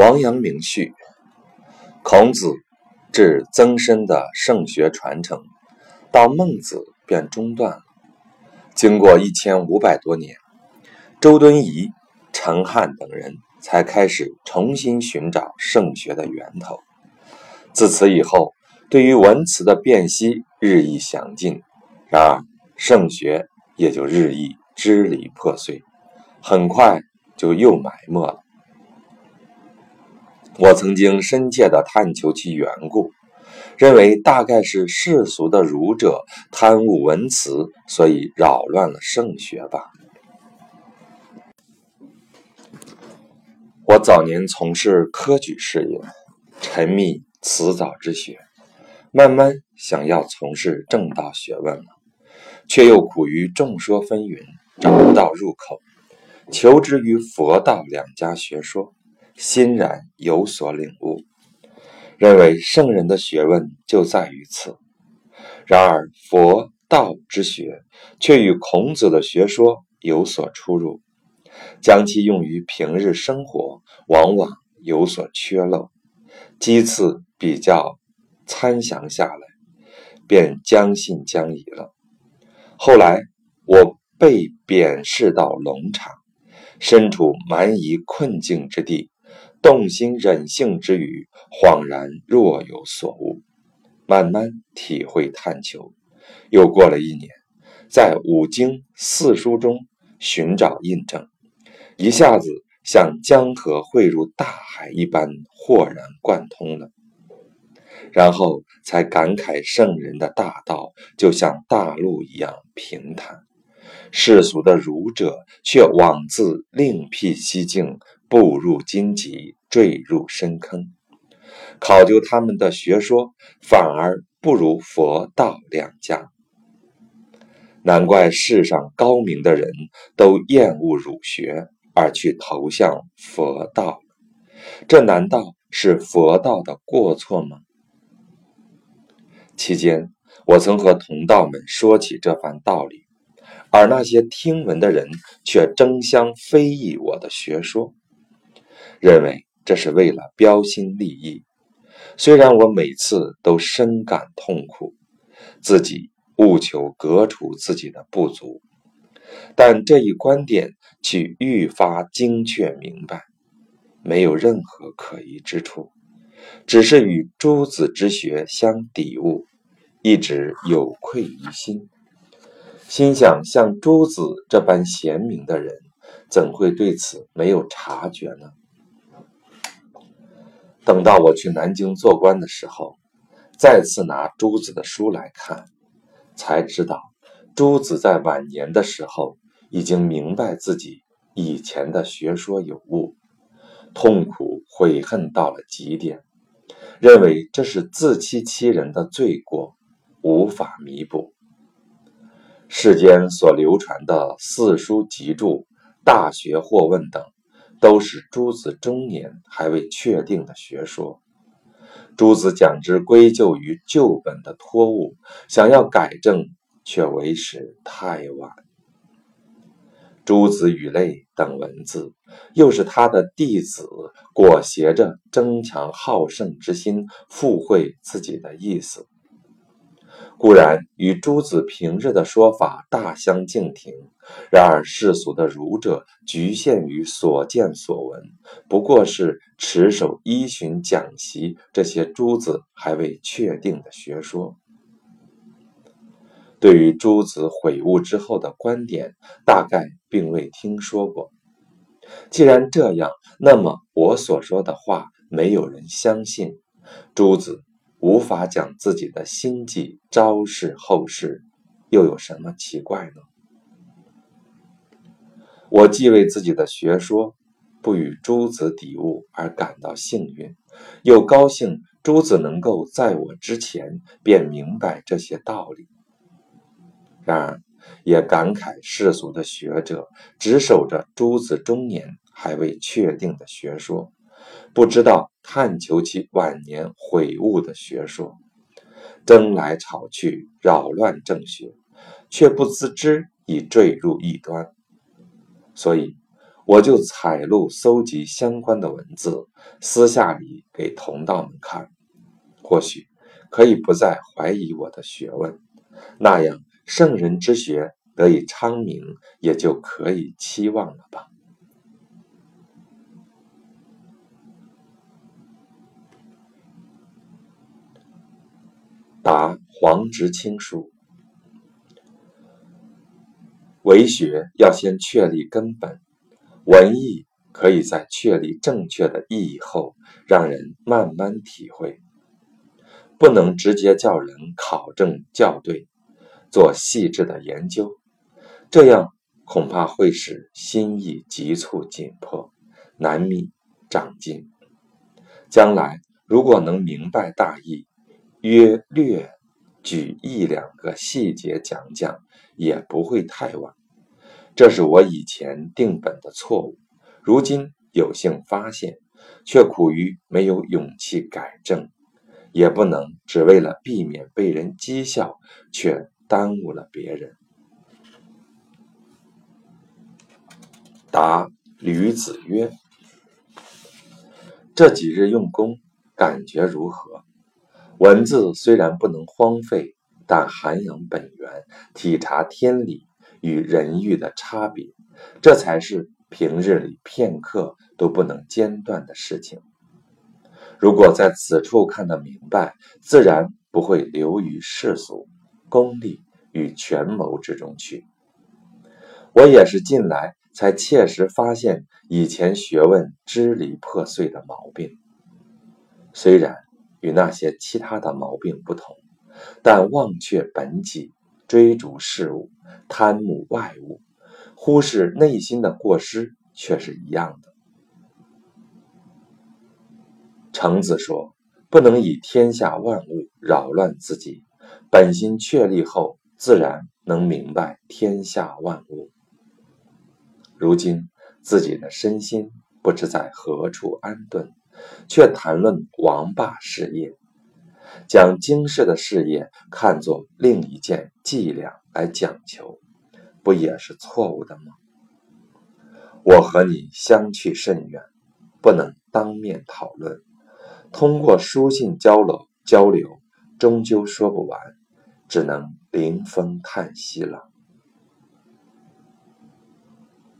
王阳明序：孔子至曾参的圣学传承，到孟子便中断了。经过一千五百多年，周敦颐、程翰等人才开始重新寻找圣学的源头。自此以后，对于文辞的辨析日益详尽，然而圣学也就日益支离破碎，很快就又埋没了。我曾经深切地探求其缘故，认为大概是世俗的儒者贪污文辞，所以扰乱了圣学吧。我早年从事科举事业，沉迷辞藻之学，慢慢想要从事正道学问了，却又苦于众说纷纭，找不到入口，求之于佛道两家学说。欣然有所领悟，认为圣人的学问就在于此。然而佛道之学却与孔子的学说有所出入，将其用于平日生活，往往有所缺漏。几次比较参详下来，便将信将疑了。后来我被贬斥到龙场，身处蛮夷困境之地。动心忍性之余，恍然若有所悟，慢慢体会探求。又过了一年，在五经四书中寻找印证，一下子像江河汇入大海一般豁然贯通了。然后才感慨圣人的大道就像大陆一样平坦，世俗的儒者却枉自另辟蹊径。步入荆棘，坠入深坑。考究他们的学说，反而不如佛道两家。难怪世上高明的人都厌恶儒学，而去投向佛道。这难道是佛道的过错吗？期间，我曾和同道们说起这番道理，而那些听闻的人却争相非议我的学说。认为这是为了标新立异，虽然我每次都深感痛苦，自己务求革除自己的不足，但这一观点却愈发精确明白，没有任何可疑之处，只是与诸子之学相抵触，一直有愧于心，心想像诸子这般贤明的人，怎会对此没有察觉呢？等到我去南京做官的时候，再次拿朱子的书来看，才知道朱子在晚年的时候已经明白自己以前的学说有误，痛苦悔恨到了极点，认为这是自欺欺人的罪过，无法弥补。世间所流传的四书集注、大学或问等。都是诸子中年还未确定的学说，诸子讲之归咎于旧本的脱误，想要改正却为时太晚。诸子语类等文字，又是他的弟子裹挟着争强好胜之心，附会自己的意思。固然与诸子平日的说法大相径庭，然而世俗的儒者局限于所见所闻，不过是持守依循讲习这些诸子还未确定的学说。对于诸子悔悟之后的观点，大概并未听说过。既然这样，那么我所说的话没有人相信，诸子。无法将自己的心计昭示后世，又有什么奇怪呢？我既为自己的学说不与诸子抵悟而感到幸运，又高兴诸子能够在我之前便明白这些道理。然而，也感慨世俗的学者只守着诸子中年还未确定的学说。不知道探求其晚年悔悟的学说，争来吵去，扰乱正学，却不自知已坠入异端。所以，我就采录搜集相关的文字，私下里给同道们看，或许可以不再怀疑我的学问，那样圣人之学得以昌明，也就可以期望了吧。答黄直清书。为学要先确立根本，文艺可以在确立正确的意义后，让人慢慢体会，不能直接叫人考证校对，做细致的研究，这样恐怕会使心意急促紧迫，难觅长进。将来如果能明白大意，约略举一两个细节讲讲。也不会太晚，这是我以前定本的错误，如今有幸发现，却苦于没有勇气改正，也不能只为了避免被人讥笑，却耽误了别人。答吕子曰：“这几日用功，感觉如何？文字虽然不能荒废。”但涵养本源，体察天理与人欲的差别，这才是平日里片刻都不能间断的事情。如果在此处看得明白，自然不会流于世俗、功利与权谋之中去。我也是近来才切实发现以前学问支离破碎的毛病，虽然与那些其他的毛病不同。但忘却本己，追逐事物，贪慕外物，忽视内心的过失，却是一样的。程子说：“不能以天下万物扰乱自己，本心确立后，自然能明白天下万物。”如今自己的身心不知在何处安顿，却谈论王霸事业。将经世的事业看作另一件伎俩来讲求，不也是错误的吗？我和你相去甚远，不能当面讨论，通过书信交流交流，终究说不完，只能临风叹息了。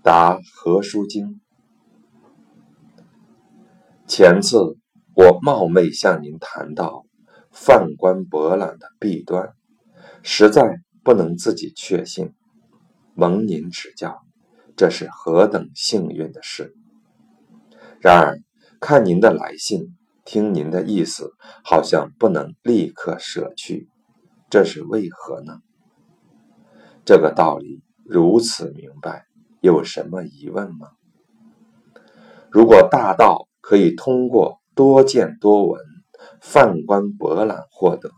答何书经，前次我冒昧向您谈到。泛观博览的弊端，实在不能自己确信，蒙您指教，这是何等幸运的事！然而看您的来信，听您的意思，好像不能立刻舍去，这是为何呢？这个道理如此明白，有什么疑问吗？如果大道可以通过多见多闻。泛观博览获得，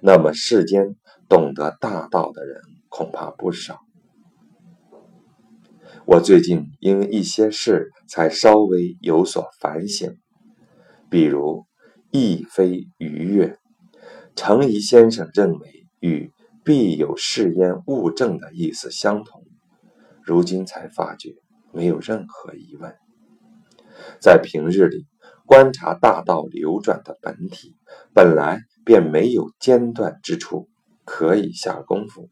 那么世间懂得大道的人恐怕不少。我最近因一些事才稍微有所反省，比如“亦非愉悦”，程颐先生认为与“必有是焉物证”的意思相同，如今才发觉没有任何疑问。在平日里。观察大道流转的本体，本来便没有间断之处，可以下功夫，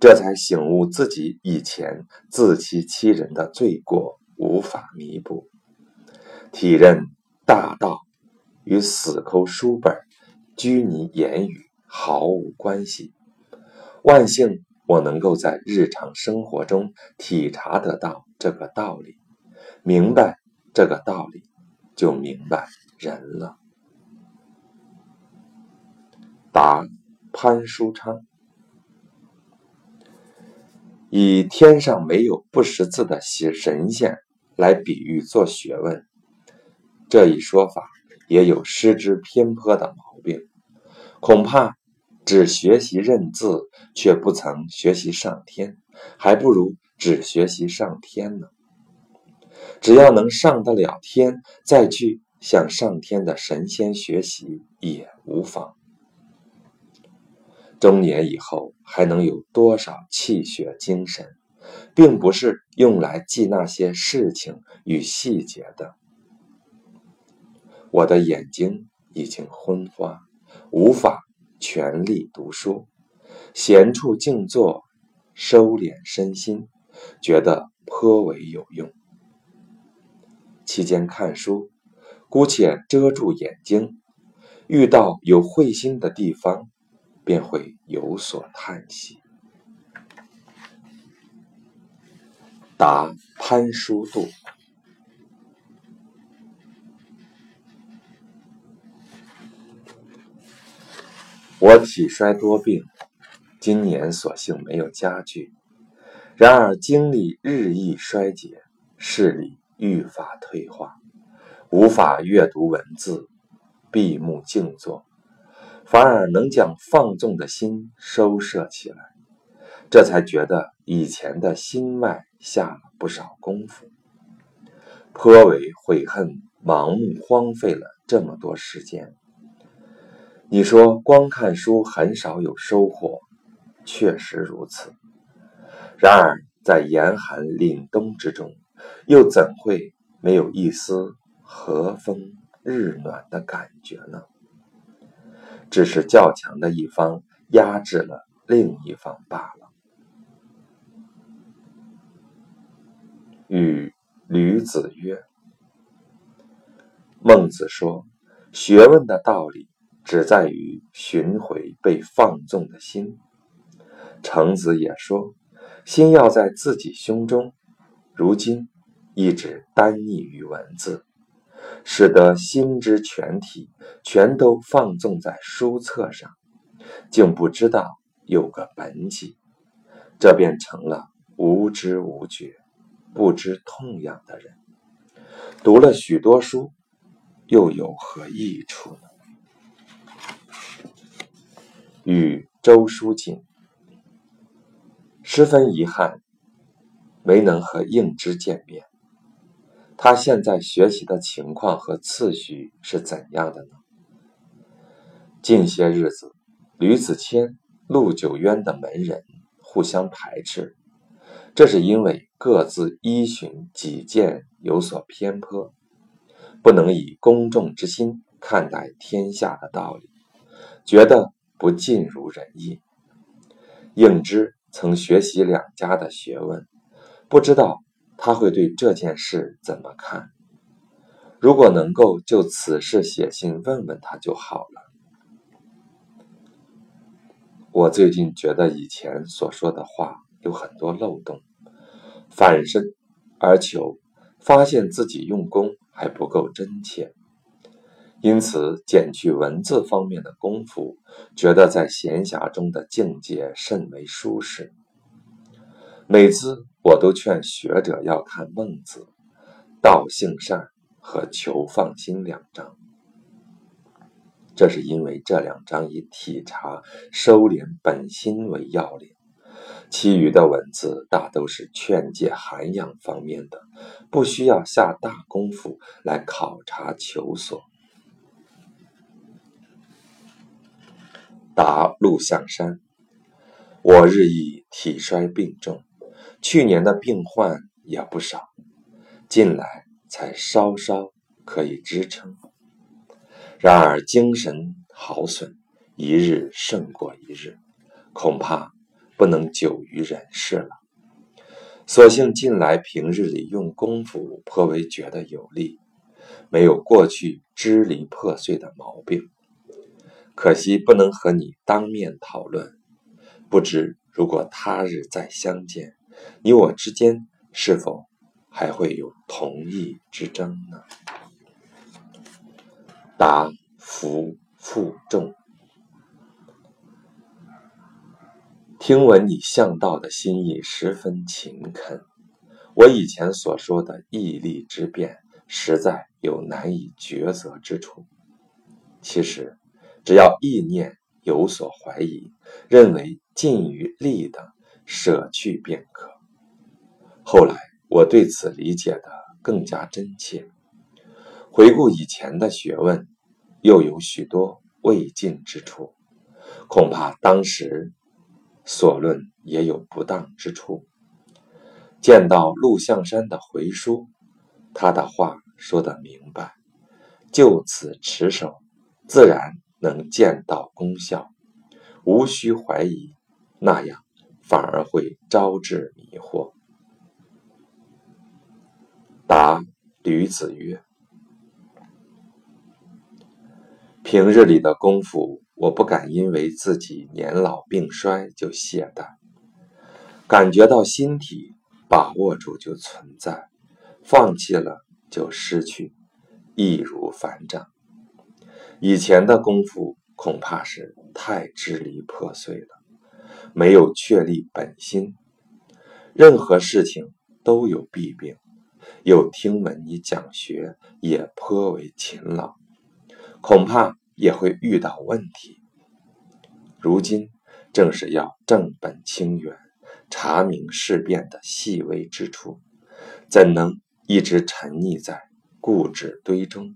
这才醒悟自己以前自欺欺人的罪过无法弥补，体认大道与死抠书本、拘泥言语毫无关系。万幸我能够在日常生活中体察得到这个道理，明白这个道理。就明白人了。答潘书昌，以天上没有不识字的写神仙来比喻做学问，这一说法也有失之偏颇的毛病。恐怕只学习认字，却不曾学习上天，还不如只学习上天呢。只要能上得了天，再去向上天的神仙学习也无妨。中年以后还能有多少气血精神，并不是用来记那些事情与细节的。我的眼睛已经昏花，无法全力读书，闲处静坐，收敛身心，觉得颇为有用。期间看书，姑且遮住眼睛，遇到有慧心的地方，便会有所叹息。答潘叔度，我体衰多病，今年所幸没有加剧，然而精力日益衰竭，视力愈发退化，无法阅读文字，闭目静坐，反而能将放纵的心收摄起来，这才觉得以前的心脉。下了不少功夫，颇为悔恨，盲目荒废了这么多时间。你说光看书很少有收获，确实如此。然而在严寒凛冬之中，又怎会没有一丝和风日暖的感觉呢？只是较强的一方压制了另一方罢了。与吕子曰：“孟子说，学问的道理只在于寻回被放纵的心。程子也说，心要在自己胸中。如今一直单溺于文字，使得心之全体全都放纵在书册上，竟不知道有个本己，这便成了无知无觉。”不知痛痒的人，读了许多书，又有何益处呢？与周书锦，十分遗憾，没能和应之见面。他现在学习的情况和次序是怎样的呢？近些日子，吕子谦、陆九渊的门人互相排斥。这是因为各自依循己见，有所偏颇，不能以公众之心看待天下的道理，觉得不尽如人意。应之曾学习两家的学问，不知道他会对这件事怎么看。如果能够就此事写信问问他就好了。我最近觉得以前所说的话。有很多漏洞，反身而求，发现自己用功还不够真切，因此减去文字方面的功夫，觉得在闲暇中的境界甚为舒适。每次我都劝学者要看《孟子》《道性善》和《求放心》两章，这是因为这两章以体察、收敛本心为要领。其余的文字大都是劝诫涵养方面的，不需要下大功夫来考察求索。答陆象山，我日益体衰病重，去年的病患也不少，近来才稍稍可以支撑，然而精神耗损，一日胜过一日，恐怕。不能久于人世了，所幸近来平日里用功夫颇为觉得有力，没有过去支离破碎的毛病。可惜不能和你当面讨论，不知如果他日再相见，你我之间是否还会有同意之争呢？答：福负重。听闻你向道的心意十分勤恳，我以前所说的毅力之变，实在有难以抉择之处。其实，只要意念有所怀疑，认为近于利的，舍去便可。后来我对此理解的更加真切，回顾以前的学问，又有许多未尽之处，恐怕当时。所论也有不当之处，见到陆象山的回书，他的话说得明白，就此持守，自然能见到功效，无需怀疑，那样反而会招致迷惑。答吕子曰：“平日里的功夫，我不敢因为自己年老病衰就懈怠，感觉到心体。”把握住就存在，放弃了就失去，易如反掌。以前的功夫恐怕是太支离破碎了，没有确立本心。任何事情都有弊病，又听闻你讲学也颇为勤劳，恐怕也会遇到问题。如今正是要正本清源。查明事变的细微之处，怎能一直沉溺在固执堆中，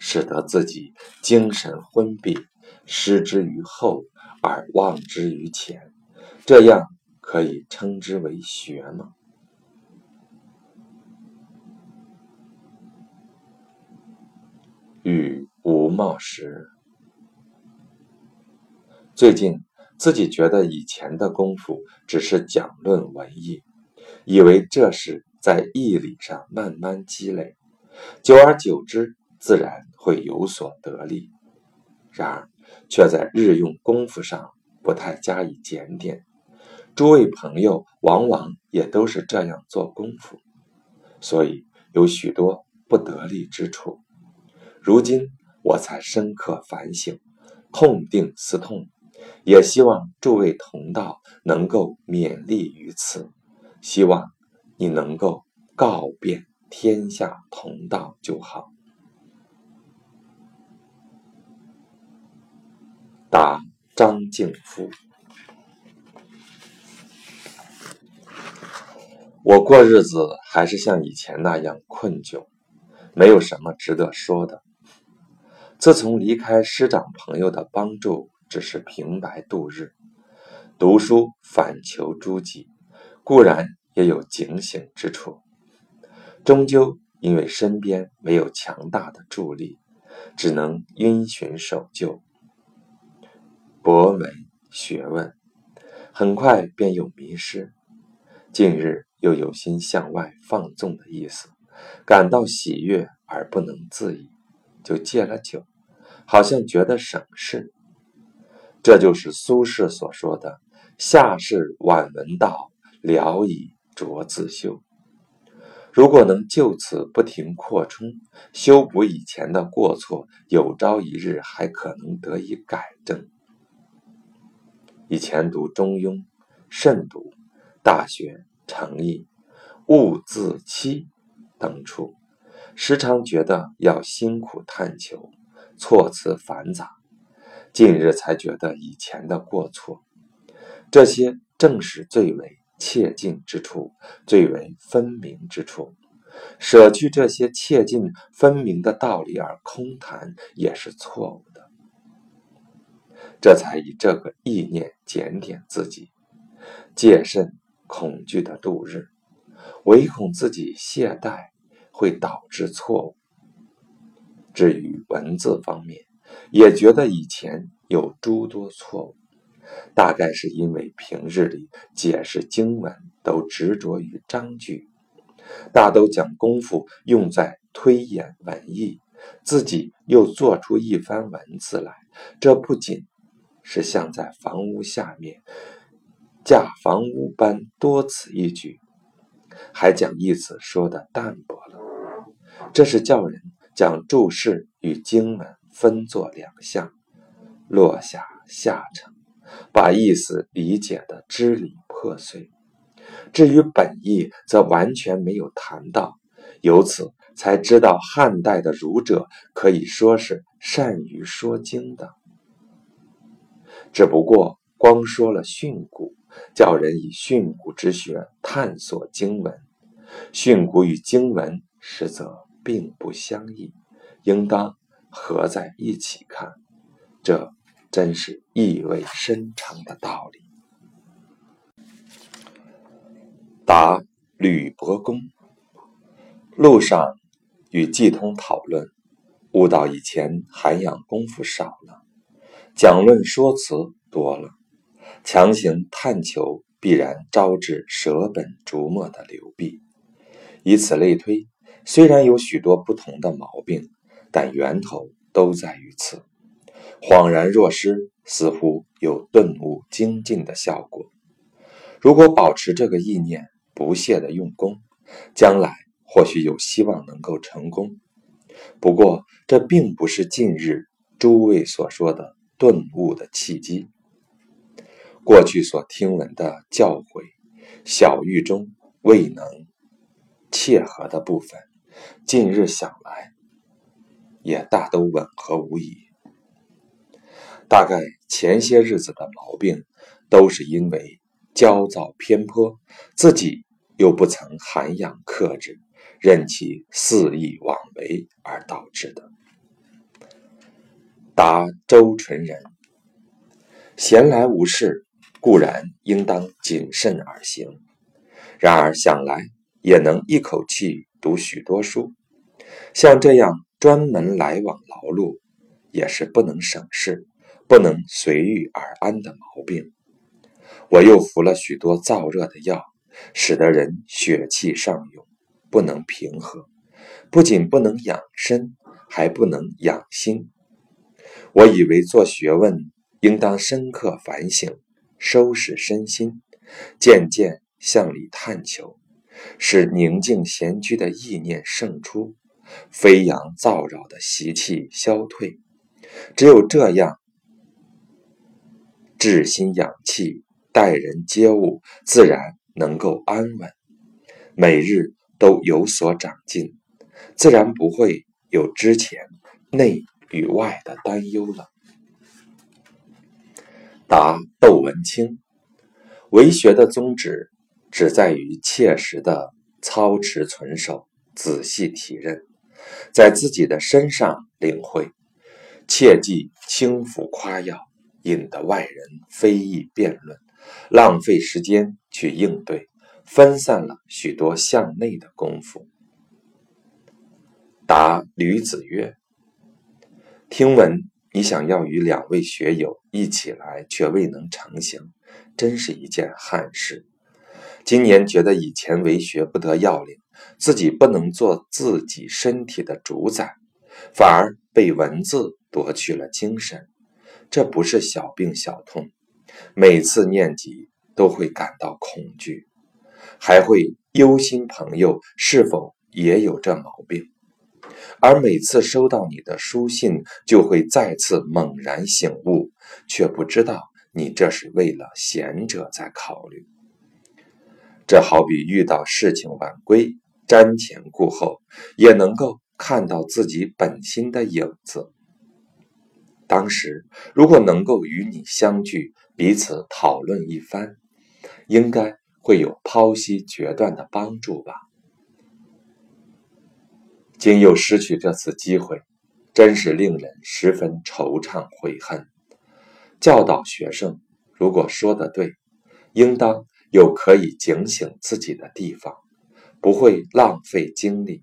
使得自己精神昏闭，失之于后而忘之于前？这样可以称之为学吗？与吴茂时，最近。自己觉得以前的功夫只是讲论文艺，以为这是在义理上慢慢积累，久而久之自然会有所得力。然而却在日用功夫上不太加以检点。诸位朋友往往也都是这样做功夫，所以有许多不得力之处。如今我才深刻反省，痛定思痛。也希望诸位同道能够勉励于此，希望你能够告遍天下同道就好。答张敬夫：我过日子还是像以前那样困窘，没有什么值得说的。自从离开师长朋友的帮助。只是平白度日，读书反求诸己，固然也有警醒之处，终究因为身边没有强大的助力，只能因循守旧，博闻学问，很快便又迷失。近日又有心向外放纵的意思，感到喜悦而不能自已，就戒了酒，好像觉得省事。这就是苏轼所说的“下士晚闻道，聊以濯自修”。如果能就此不停扩充，修补以前的过错，有朝一日还可能得以改正。以前读《中庸》，慎读《大学》《诚意》《物自欺》等处，时常觉得要辛苦探求，措辞繁杂。近日才觉得以前的过错，这些正是最为切近之处，最为分明之处。舍去这些切近分明的道理而空谈，也是错误的。这才以这个意念检点自己，戒慎恐惧的度日，唯恐自己懈怠会导致错误。至于文字方面，也觉得以前有诸多错误，大概是因为平日里解释经文都执着于章句，大都将功夫用在推演文意，自己又做出一番文字来，这不仅是像在房屋下面架房屋般多此一举，还将意思说的淡薄了，这是叫人将注释与经文。分作两项，落下下乘，把意思理解的支离破碎。至于本意，则完全没有谈到。由此才知道，汉代的儒者可以说是善于说经的，只不过光说了训诂，叫人以训诂之学探索经文。训诂与经文实则并不相异，应当。合在一起看，这真是意味深长的道理。答吕伯公。路上与季通讨论，悟到以前涵养功夫少了，讲论说辞多了，强行探求必然招致舍本逐末的流弊。以此类推，虽然有许多不同的毛病，但源头都在于此。恍然若失，似乎有顿悟精进的效果。如果保持这个意念，不懈的用功，将来或许有希望能够成功。不过，这并不是近日诸位所说的顿悟的契机。过去所听闻的教诲，小狱中未能切合的部分，近日想来，也大都吻合无疑。大概前些日子的毛病，都是因为。焦躁偏颇，自己又不曾涵养克制，任其肆意妄为而导致的。答周纯人：闲来无事，固然应当谨慎而行；然而想来，也能一口气读许多书。像这样专门来往劳碌，也是不能省事、不能随遇而安的毛病。我又服了许多燥热的药，使得人血气上涌，不能平和，不仅不能养身，还不能养心。我以为做学问应当深刻反省，收拾身心，渐渐向里探求，使宁静闲居的意念胜出，飞扬躁扰的习气消退。只有这样，治心养气。待人接物自然能够安稳，每日都有所长进，自然不会有之前内与外的担忧了。答窦文清，为学的宗旨只在于切实的操持存守，仔细体认，在自己的身上领会，切忌轻浮夸耀，引得外人非议辩论。浪费时间去应对，分散了许多向内的功夫。答吕子曰：“听闻你想要与两位学友一起来，却未能成行，真是一件憾事。今年觉得以前为学不得要领，自己不能做自己身体的主宰，反而被文字夺去了精神，这不是小病小痛。”每次念及，都会感到恐惧，还会忧心朋友是否也有这毛病。而每次收到你的书信，就会再次猛然醒悟，却不知道你这是为了贤者在考虑。这好比遇到事情晚归，瞻前顾后，也能够看到自己本心的影子。当时如果能够与你相聚，彼此讨论一番，应该会有剖析决断的帮助吧。今又失去这次机会，真是令人十分惆怅悔恨。教导学生，如果说的对，应当有可以警醒自己的地方，不会浪费精力。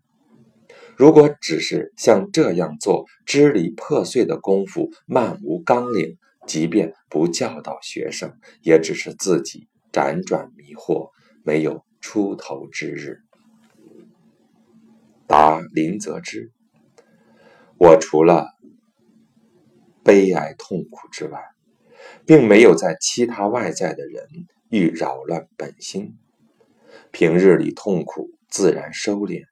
如果只是像这样做支离破碎的功夫，漫无纲领，即便不教导学生，也只是自己辗转迷惑，没有出头之日。答林则之：我除了悲哀痛苦之外，并没有在其他外在的人欲扰乱本心。平日里痛苦自然收敛。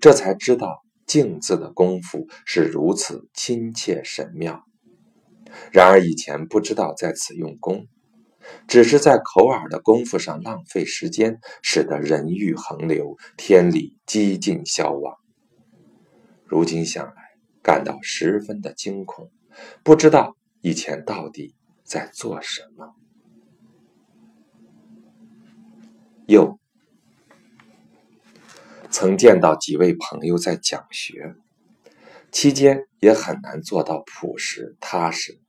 这才知道静字的功夫是如此亲切神妙。然而以前不知道在此用功，只是在口耳的功夫上浪费时间，使得人欲横流，天理几近消亡。如今想来，感到十分的惊恐，不知道以前到底在做什么。又。曾见到几位朋友在讲学，期间也很难做到朴实踏实，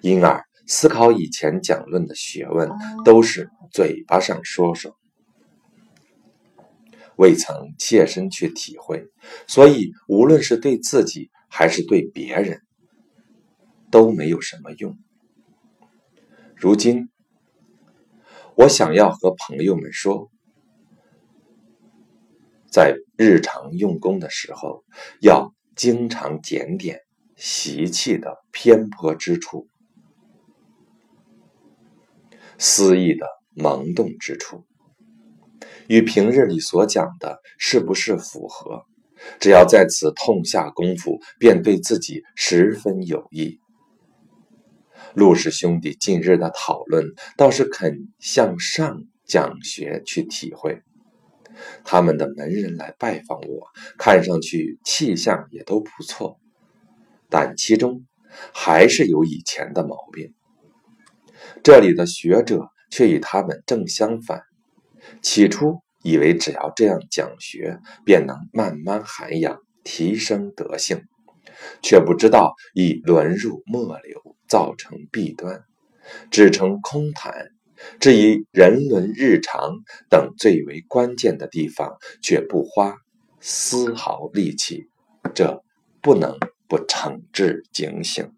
因而思考以前讲论的学问都是嘴巴上说说，未曾切身去体会，所以无论是对自己还是对别人，都没有什么用。如今，我想要和朋友们说，在日常用功的时候，要经常检点习气的偏颇之处。思意的萌动之处，与平日里所讲的是不是符合？只要在此痛下功夫，便对自己十分有益。陆氏兄弟近日的讨论，倒是肯向上讲学去体会。他们的门人来拜访我，看上去气象也都不错，但其中还是有以前的毛病。这里的学者却与他们正相反。起初以为只要这样讲学，便能慢慢涵养、提升德性，却不知道已沦入末流，造成弊端，只成空谈。至于人伦日常等最为关键的地方，却不花丝毫力气，这不能不惩治警醒。